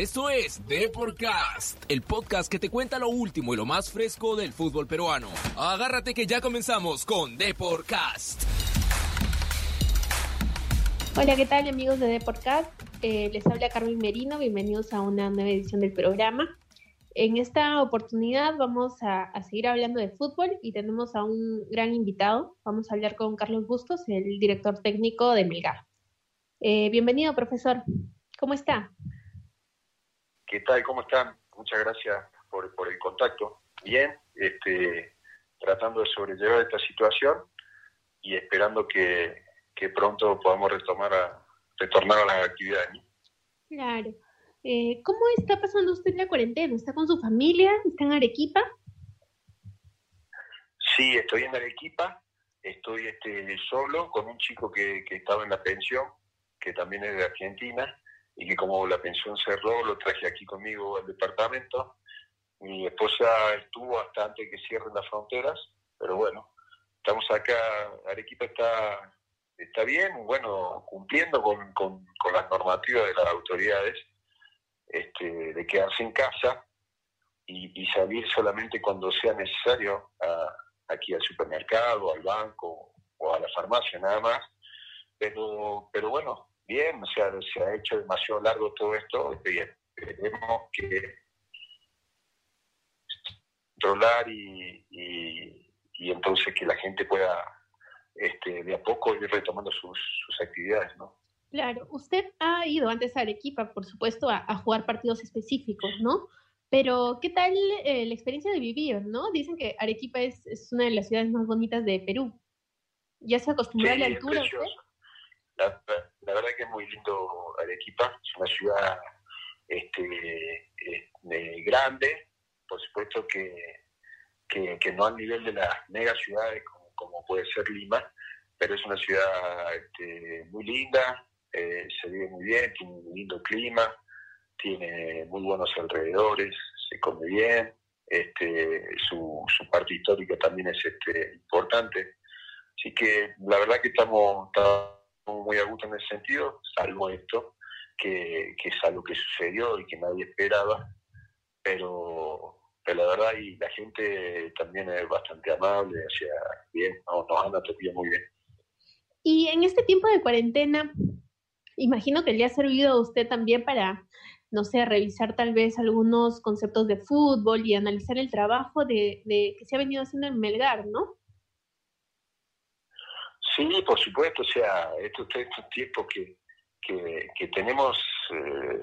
Esto es Deporcast, el podcast que te cuenta lo último y lo más fresco del fútbol peruano. Agárrate que ya comenzamos con Deporcast. Hola, ¿qué tal amigos de Deporcast? Eh, les habla Carmen Merino, bienvenidos a una nueva edición del programa. En esta oportunidad vamos a, seguir hablando de fútbol y tenemos a un gran invitado. Vamos a hablar con Carlos Bustos, el director técnico de Melgar. Eh, bienvenido, profesor. ¿Cómo está? ¿Qué tal? ¿Cómo están? Muchas gracias por, el contacto. Bien, este, tratando de sobrellevar esta situación y esperando que, pronto podamos retomar a, retornar a las actividades. Claro. Eh, ¿Cómo está pasando usted la cuarentena? ¿Está con su familia? ¿Está en Arequipa? Sí, estoy en Arequipa. Estoy este, solo con un chico que, que estaba en la pensión, que también es de Argentina y que como la pensión cerró, lo traje aquí conmigo al departamento. Mi esposa estuvo hasta antes que cierren las fronteras, pero bueno, estamos acá, Arequipa está, está bien, bueno, cumpliendo con, con, las normativas de las autoridades, este, de quedarse en casa y, salir solamente cuando sea necesario aquí al supermercado, al banco o a la farmacia, nada más. Pero, pero bueno, bien, o sea, se ha hecho demasiado largo todo esto y esperemos que controlar y, y, entonces que la gente pueda este, de a poco ir retomando sus, actividades, ¿no? Claro, usted ha ido antes a Arequipa, por supuesto, a, jugar partidos específicos, ¿no? Pero, ¿qué tal eh, la experiencia de vivir, no? Dicen que Arequipa es, es, una de las ciudades más bonitas de Perú. ¿Ya se acostumbró a la altura usted? La, verdad que es muy lindo Arequipa, es una ciudad este, este, grande, por supuesto que, que, no al nivel de las mega ciudades como, puede ser Lima, pero es una ciudad este, muy linda, eh, se vive muy bien, tiene un lindo clima, tiene muy buenos alrededores, se come bien, este, su, su parte histórica también es este, importante. Así que la verdad que estamos muy a gusto en ese sentido, salvo esto, que, es algo que sucedió y que nadie esperaba, pero, pero la verdad y la gente también es bastante amable, o bien, nos, han atendido muy bien. Y en este tiempo de cuarentena, imagino que le ha servido a usted también para, no sé, revisar tal vez algunos conceptos de fútbol y analizar el trabajo de, de que se ha venido haciendo en Melgar, ¿no? Sí, por supuesto, o sea, estos, estos tiempos que, que, tenemos eh,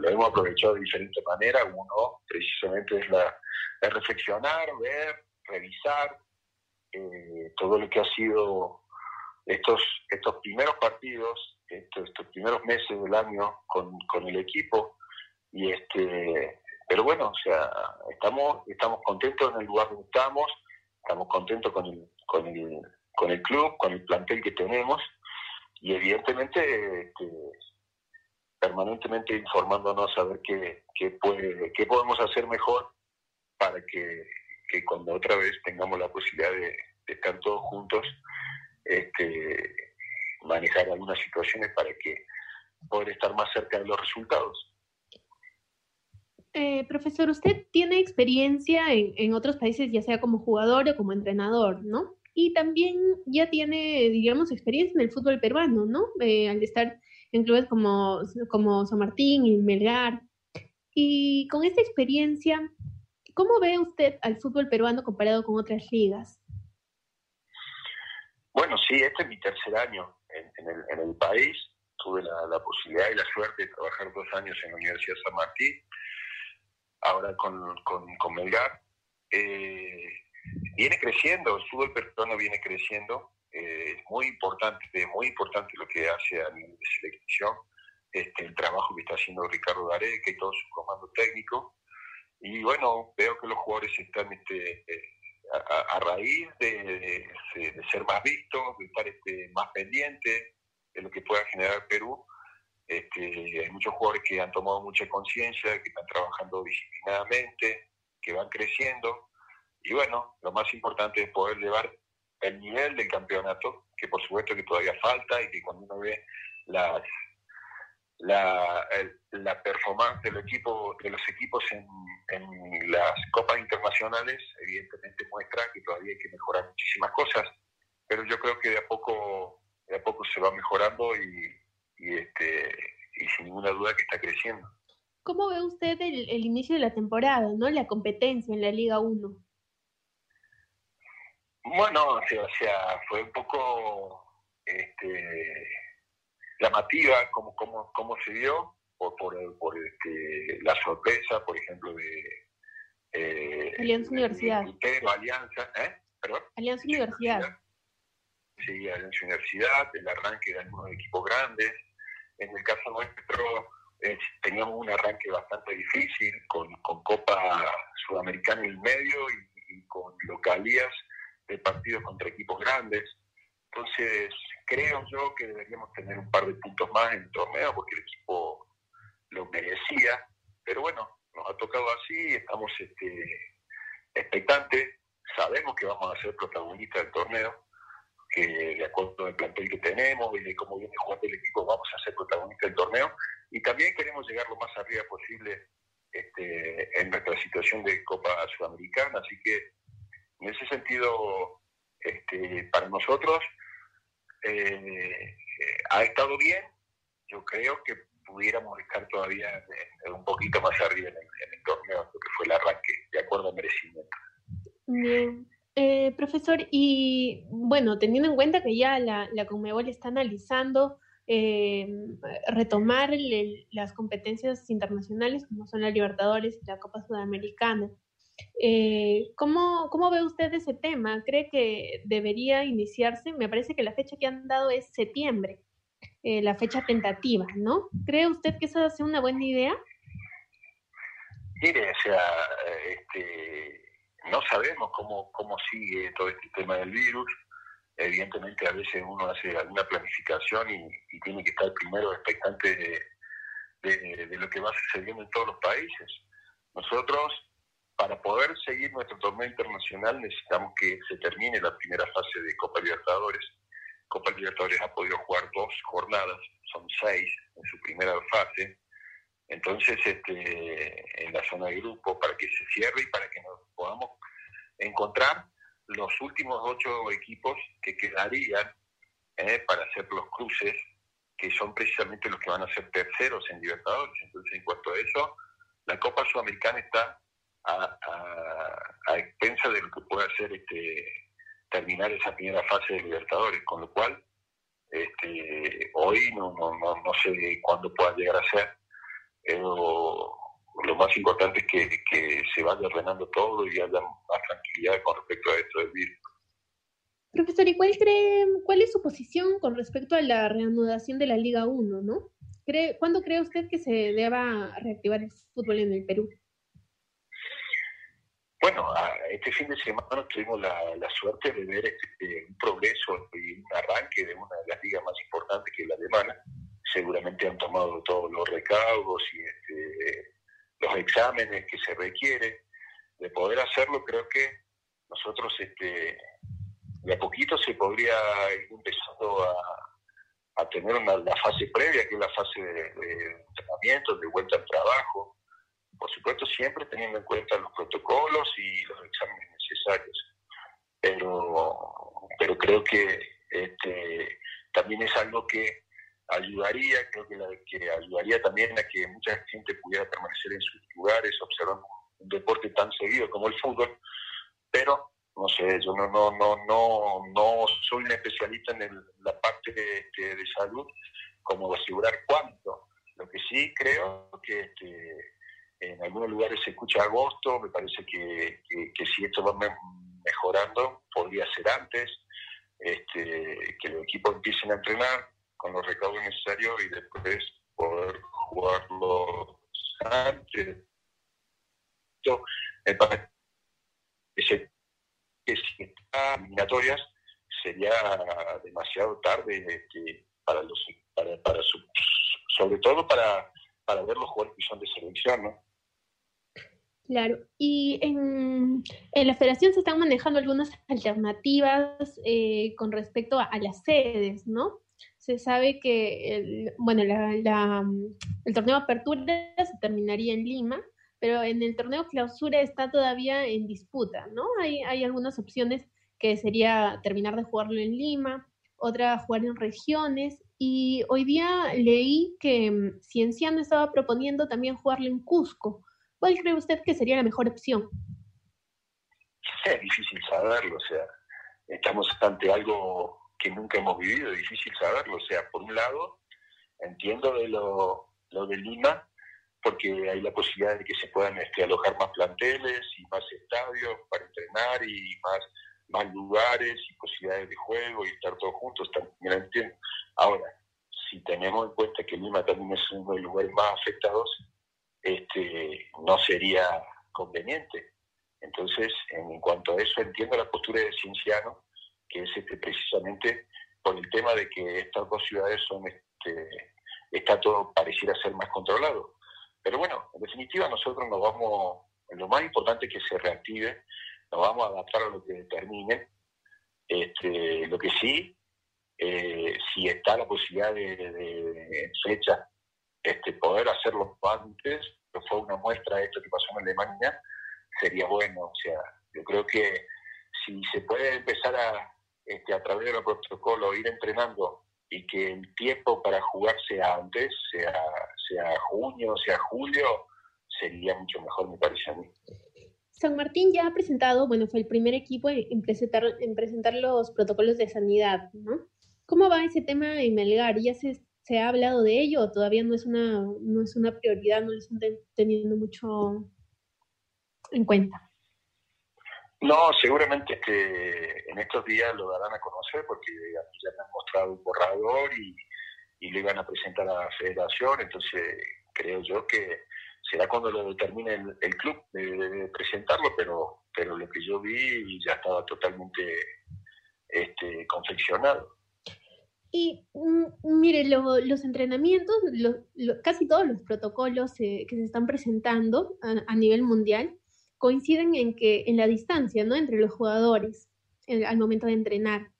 lo hemos aprovechado de diferentes maneras. Uno, precisamente, es la reflexionar, ver, revisar eh, todo lo que ha sido estos, estos primeros partidos, estos, estos primeros meses del año con, con el equipo. Y este, pero bueno, o sea, estamos, estamos contentos en el lugar donde estamos, estamos contentos con el, con el con el club, con el plantel que tenemos y evidentemente este, permanentemente informándonos a ver qué, qué, puede, qué podemos hacer mejor para que, cuando otra vez tengamos la posibilidad de, estar todos juntos, este, manejar algunas situaciones para que poder estar más cerca de los resultados. Eh, profesor, usted tiene experiencia en, en, otros países, ya sea como jugador o como entrenador, ¿no? Y también ya tiene, digamos, experiencia en el fútbol peruano, ¿no? Eh, al estar en clubes como, como San Martín y Melgar. Y con esta experiencia, ¿cómo ve usted al fútbol peruano comparado con otras ligas? Bueno, sí, este es mi tercer año en, el, país. Tuve la, posibilidad y la suerte de trabajar dos años en la Universidad San Martín, ahora con, con, con Melgar. Eh, viene creciendo, el fútbol peruano viene creciendo, eh, es muy importante, muy importante lo que hace a nivel de selección, este, el trabajo que está haciendo Ricardo Gareca y todo su comando técnico. Y bueno, veo que los jugadores están este, eh, a, raíz de, ser más vistos, de estar este, más pendientes de lo que pueda generar Perú. Este, hay muchos jugadores que han tomado mucha conciencia, que están trabajando disciplinadamente, que van creciendo y bueno, lo más importante es poder llevar el nivel del campeonato, que por supuesto que todavía falta y que cuando uno ve las, la, la performance del equipo, de los equipos en, en, las copas internacionales evidentemente muestra que todavía hay que mejorar muchísimas cosas, pero yo creo que de a poco, de a poco se va mejorando y, y este, y sin ninguna duda que está creciendo. ¿Cómo ve usted el, el inicio de la temporada, no la competencia en la Liga 1? Bueno, o sea, fue un poco este, llamativa como, como, como se dio por, por, por este, la sorpresa, por ejemplo, de eh, Alianza Universidad. Alianza, ¿eh? ¿Perdón? Alianza Universidad. Sí, Alianza Universidad, el arranque de algunos equipos grandes. En el caso nuestro, eh, teníamos un arranque bastante difícil con, con Copa Sudamericana en el medio y, con localías de partidos contra equipos grandes. Entonces, creo yo que deberíamos tener un par de puntos más en el torneo porque el equipo lo merecía. Pero bueno, nos ha tocado así, estamos este, expectantes, sabemos que vamos a ser protagonistas del torneo, que de acuerdo al plantel que tenemos y de cómo viene jugando el equipo, vamos a ser protagonistas del torneo y también queremos llegar lo más arriba posible este, en nuestra situación de Copa Sudamericana. Así que en ese sentido, este, para nosotros eh, ha estado bien. Yo creo que pudiéramos estar todavía un poquito más arriba en el, torneo, lo que fue el arranque, de acuerdo a merecimiento. Bien. Eh, profesor, y bueno, teniendo en cuenta que ya la, la Conmebol está analizando eh, retomar las competencias internacionales como son la Libertadores y la Copa Sudamericana. Eh, ¿cómo, ¿Cómo ve usted ese tema? ¿Cree que debería iniciarse? Me parece que la fecha que han dado es septiembre, eh, la fecha tentativa, ¿no? ¿Cree usted que esa es una buena idea? Mire, o sea, este, no sabemos cómo, cómo sigue todo este tema del virus evidentemente a veces uno hace alguna planificación y, tiene que estar primero expectante de, lo que va sucediendo en todos los países. Nosotros, para poder seguir nuestro torneo internacional, necesitamos que se termine la primera fase de Copa Libertadores. Copa Libertadores ha podido jugar dos jornadas, son seis en su primera fase. Entonces, este, en la zona de grupo, para que se cierre y para que nos podamos encontrar los últimos ocho equipos que quedarían eh, para hacer los cruces, que son precisamente los que van a ser terceros en Libertadores. Entonces, en cuanto a eso, la Copa Sudamericana está lo que puede hacer este, terminar esa primera fase de Libertadores, con lo cual este, hoy no, no, no, no sé cuándo pueda llegar a ser, pero lo más importante es que, se vaya ordenando todo y haya más tranquilidad con respecto a esto del virus. Profesor, ¿y cuál, cree, cuál es su posición con respecto a la reanudación de la Liga 1, no? ¿Cree, ¿Cuándo cree usted que se deba reactivar el fútbol en el Perú? Este fin de semana tuvimos la, suerte de ver este, un progreso y un arranque de una de las ligas más importantes que es la alemana. Seguramente han tomado todos los recaudos y este, los exámenes que se requiere. De poder hacerlo, creo que nosotros este, de a poquito se podría ir empezando a, a tener una, la fase previa, que es la fase de, entrenamiento, de vuelta al trabajo. Por supuesto, siempre teniendo en cuenta los protocolos y los exámenes necesarios. Pero, pero creo que este, también es algo que ayudaría, creo que, la, que ayudaría también a que mucha gente pudiera permanecer en sus lugares observando un deporte tan seguido como el fútbol, pero no sé, yo no no no no no soy un especialista en la parte de, salud como asegurar cuánto. Lo que sí creo que, en algunos lugares se escucha agosto, me parece que, que, si esto va mejorando, podría ser antes, este, que los equipos empiecen a entrenar, con los recaudos necesarios y después poder jugarlo antes. me parece que si está eliminatorias sería demasiado tarde este, para los para, para sobre todo para, para ver los jugadores que son de selección, ¿no? Claro, y en, la federación se están manejando algunas alternativas eh, con respecto a, a, las sedes, ¿no? se sabe que el, bueno, la, el torneo apertura se terminaría en Lima, pero en el torneo clausura está todavía en disputa, ¿no? Hay, hay algunas opciones que sería terminar de jugarlo en Lima, otra jugar en regiones, y hoy día leí que mm, Cienciano estaba proponiendo también jugarlo en Cusco. ¿Cuál cree usted que sería la mejor opción? Es difícil saberlo, o sea, estamos ante algo que nunca hemos vivido, difícil saberlo. O sea, por un lado, entiendo de lo, lo de Lima, porque hay la posibilidad de que se puedan este, alojar más planteles y más estadios para entrenar y más, más lugares y posibilidades de juego y estar todos juntos, también entiendo. Ahora, si tenemos en cuenta que Lima también es uno de los lugares más afectados, este, no sería conveniente. Entonces, en cuanto a eso, entiendo la postura de Cienciano, que es este, precisamente por el tema de que estas dos ciudades son, este, está todo pareciera ser más controlado. Pero bueno, en definitiva nosotros nos vamos, lo más importante es que se reactive, nos vamos a adaptar a lo que determine. Este, lo que sí, eh, si está la posibilidad de, de, este, poder hacerlo antes, que fue una muestra de esto que pasó en Alemania, sería bueno. O sea, yo creo que si se puede empezar a, este, a través de los protocolos, ir entrenando y que el tiempo para jugar sea antes, sea, sea junio, sea julio, sería mucho mejor, me parece a mí. San Martín ya ha presentado, bueno, fue el primer equipo en presentar, en presentar los protocolos de sanidad, ¿no? ¿Cómo va ese tema en Melgar? ¿Ya se, se ha hablado de ello todavía no es una, no es una prioridad, no lo están teniendo mucho en cuenta? No, seguramente que en estos días lo darán a conocer porque ya me han mostrado un borrador y, y lo iban a presentar a la federación, entonces creo yo que será cuando lo determine el, club de, presentarlo, pero, pero lo que yo vi ya estaba totalmente este, confeccionado. Y mm, mire, los entrenamientos, casi todos los protocolos que se están presentando a nivel mundial coinciden en que en la distancia, ¿no? Entre los jugadores al momento de entrenar.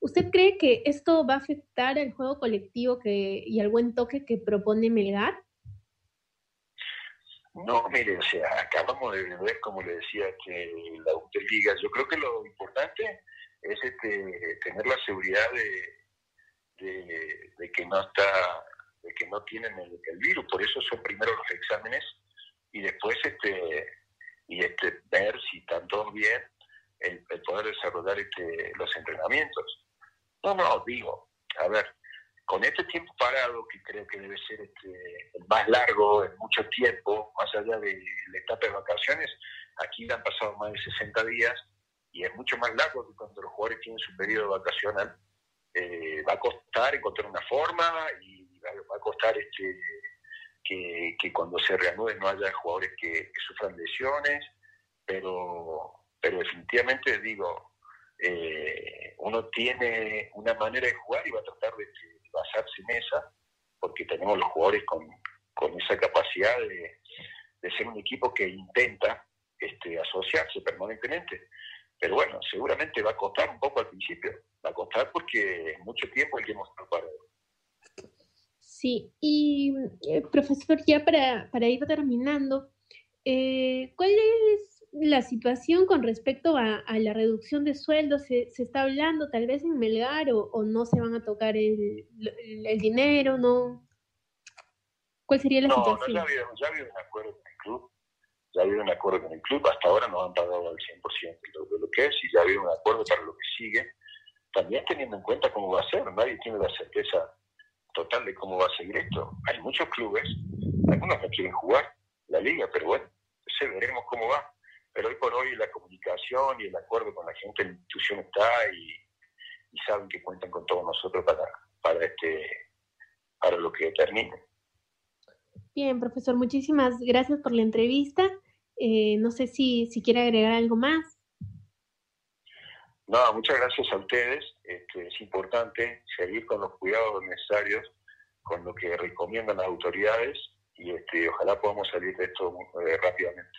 ¿Usted cree que esto va a afectar al juego colectivo que, y al buen toque que propone Melgar? No, mire, o sea, acabamos de ver, como le decía, que la Liga, yo creo que lo importante es este, tener la seguridad de, de, que no está, de que no tienen el, virus, por eso son primero los exámenes y después este y este, ver si están todos bien, el, poder desarrollar este, los entrenamientos. No, no, digo, a ver, con este tiempo parado, que creo que debe ser este, más largo en mucho tiempo, más allá de la etapa de vacaciones, aquí han pasado más de 60 días y es mucho más largo que cuando los jugadores tienen su periodo vacacional. Eh, va a costar encontrar una forma y va, a costar este, que, cuando se reanude no haya jugadores que, sufran lesiones, pero, pero definitivamente digo, eh, uno tiene una manera de jugar y va a tratar de, basarse en esa, porque tenemos los jugadores con, esa capacidad de, ser un equipo que intenta este, asociarse permanentemente. Pero bueno, seguramente va a costar un poco al principio, va a costar porque es mucho tiempo el que hemos preparado. Sí, y eh, profesor, ya para, para ir terminando, eh, ¿cuál es la situación con respecto a, la reducción de sueldos? ¿Se, ¿Se, está hablando tal vez en Melgar o, no se van a tocar el, el, dinero? no ¿Cuál sería la situación? No, ya ha, habido, ya ha habido un acuerdo ya ha habido un acuerdo con el club, hasta ahora no han pagado al 100% de lo, que es y ya ha habido un acuerdo para lo que sigue, también teniendo en cuenta cómo va a ser, nadie tiene la certeza total de cómo va a seguir esto. Hay muchos clubes, algunos no quieren jugar la liga, pero bueno, sé, veremos cómo va. Pero hoy por hoy la comunicación y el acuerdo con la gente de la institución está y, saben que cuentan con todos nosotros para, para, este, para lo que termine. Bien, profesor, muchísimas gracias por la entrevista. Eh, no sé si, si quiere agregar algo más. No, muchas gracias a ustedes. Este, es importante seguir con los cuidados necesarios, con lo que recomiendan las autoridades y este, ojalá podamos salir de esto eh, rápidamente.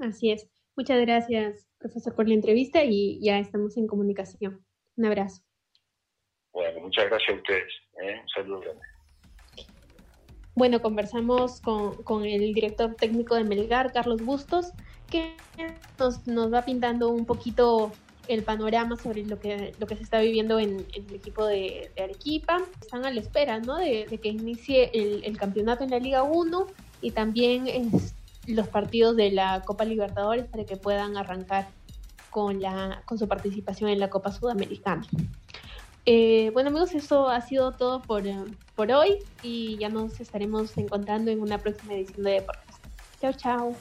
Así es. Muchas gracias, profesor, por la entrevista y ya estamos en comunicación. Un abrazo. Bueno, muchas gracias a ustedes. ¿eh? Un saludo grande. Bueno, conversamos con, con, el director técnico de Melgar, Carlos Bustos, que nos, nos, va pintando un poquito el panorama sobre lo que, lo que se está viviendo en, el equipo de, Arequipa. Están a la espera ¿no? de, que inicie el, campeonato en la Liga 1 y también es, los partidos de la Copa Libertadores para que puedan arrancar con, la, con su participación en la Copa Sudamericana. Eh, bueno amigos, eso ha sido todo por, por hoy y ya nos estaremos encontrando en una próxima edición de Deportes. Chao, chao.